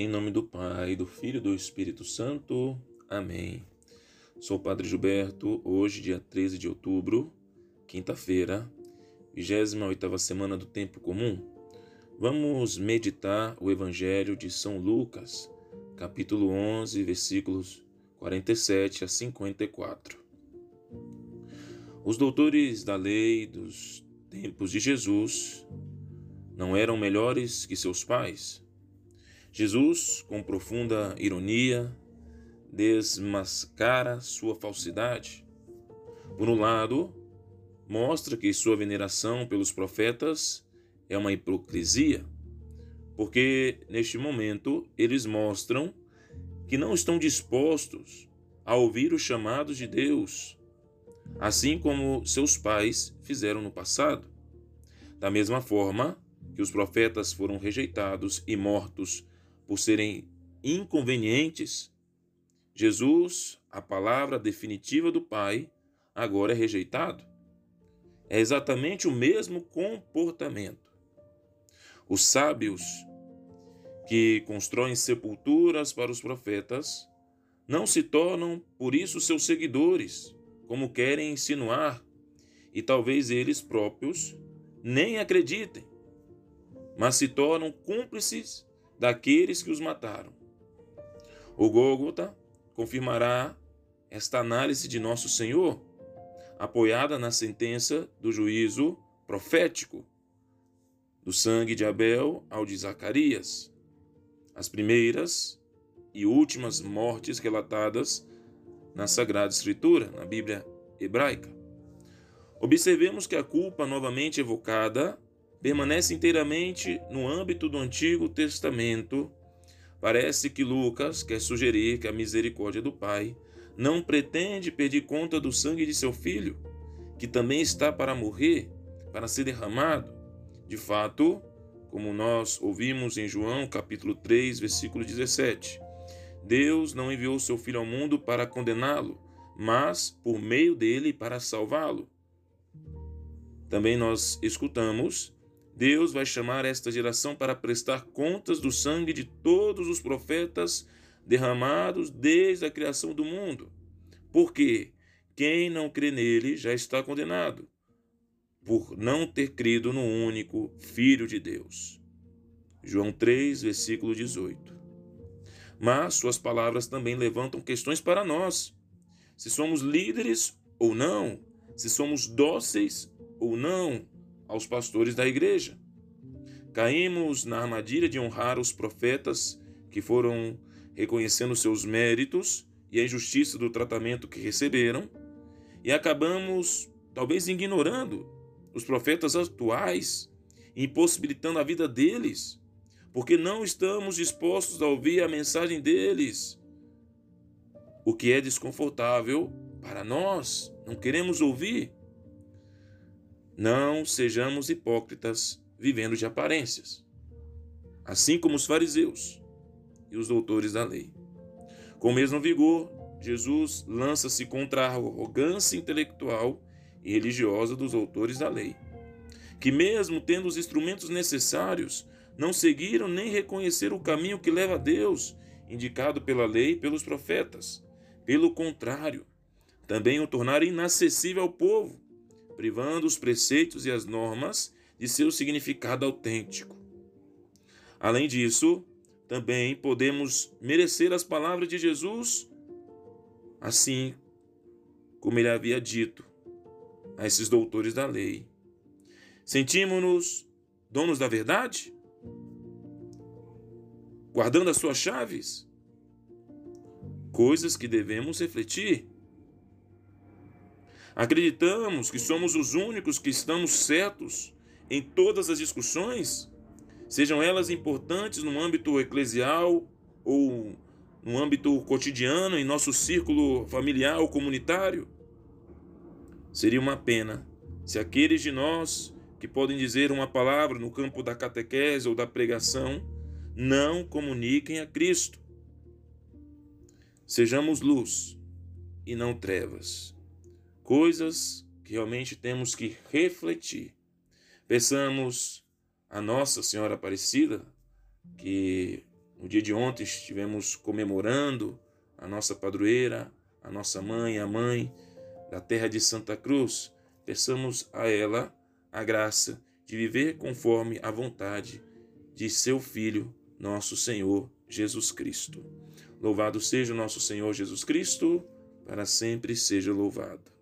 Em nome do Pai, do Filho e do Espírito Santo. Amém. Sou o Padre Gilberto, hoje, dia 13 de outubro, quinta-feira, 28 semana do Tempo Comum. Vamos meditar o Evangelho de São Lucas, capítulo 11, versículos 47 a 54. Os doutores da lei dos tempos de Jesus não eram melhores que seus pais? Jesus, com profunda ironia, desmascara sua falsidade. Por um lado, mostra que sua veneração pelos profetas é uma hipocrisia, porque neste momento eles mostram que não estão dispostos a ouvir os chamados de Deus, assim como seus pais fizeram no passado. Da mesma forma que os profetas foram rejeitados e mortos por serem inconvenientes, Jesus, a palavra definitiva do Pai, agora é rejeitado. É exatamente o mesmo comportamento. Os sábios que constroem sepulturas para os profetas não se tornam, por isso, seus seguidores, como querem insinuar, e talvez eles próprios nem acreditem, mas se tornam cúmplices daqueles que os mataram. O Gólgota confirmará esta análise de nosso Senhor, apoiada na sentença do juízo profético, do sangue de Abel ao de Zacarias, as primeiras e últimas mortes relatadas na Sagrada Escritura, na Bíblia hebraica. Observemos que a culpa novamente evocada permanece inteiramente no âmbito do Antigo Testamento. Parece que Lucas quer sugerir que a misericórdia do Pai não pretende pedir conta do sangue de seu filho, que também está para morrer, para ser derramado. De fato, como nós ouvimos em João capítulo 3, versículo 17, Deus não enviou seu filho ao mundo para condená-lo, mas por meio dele para salvá-lo. Também nós escutamos Deus vai chamar esta geração para prestar contas do sangue de todos os profetas derramados desde a criação do mundo. Porque quem não crê nele já está condenado, por não ter crido no único Filho de Deus. João 3, versículo 18. Mas suas palavras também levantam questões para nós. Se somos líderes ou não, se somos dóceis ou não, aos pastores da igreja. Caímos na armadilha de honrar os profetas que foram reconhecendo seus méritos e a injustiça do tratamento que receberam, e acabamos talvez ignorando os profetas atuais, impossibilitando a vida deles, porque não estamos dispostos a ouvir a mensagem deles. O que é desconfortável para nós, não queremos ouvir. Não sejamos hipócritas vivendo de aparências, assim como os fariseus e os doutores da lei. Com o mesmo vigor, Jesus lança-se contra a arrogância intelectual e religiosa dos autores da lei, que, mesmo tendo os instrumentos necessários, não seguiram nem reconheceram o caminho que leva a Deus, indicado pela lei e pelos profetas. Pelo contrário, também o tornaram inacessível ao povo, privando os preceitos e as normas de seu significado autêntico. Além disso, também podemos merecer as palavras de Jesus, assim como ele havia dito a esses doutores da lei. Sentimos-nos donos da verdade? Guardando as suas chaves? Coisas que devemos refletir Acreditamos que somos os únicos que estamos certos em todas as discussões, sejam elas importantes no âmbito eclesial ou no âmbito cotidiano, em nosso círculo familiar ou comunitário? Seria uma pena se aqueles de nós que podem dizer uma palavra no campo da catequese ou da pregação não comuniquem a Cristo. Sejamos luz e não trevas coisas que realmente temos que refletir. Peçamos a Nossa Senhora Aparecida que no dia de ontem estivemos comemorando a nossa padroeira, a nossa mãe, a mãe da terra de Santa Cruz. Peçamos a ela a graça de viver conforme a vontade de seu Filho, nosso Senhor Jesus Cristo. Louvado seja o nosso Senhor Jesus Cristo, para sempre seja louvado.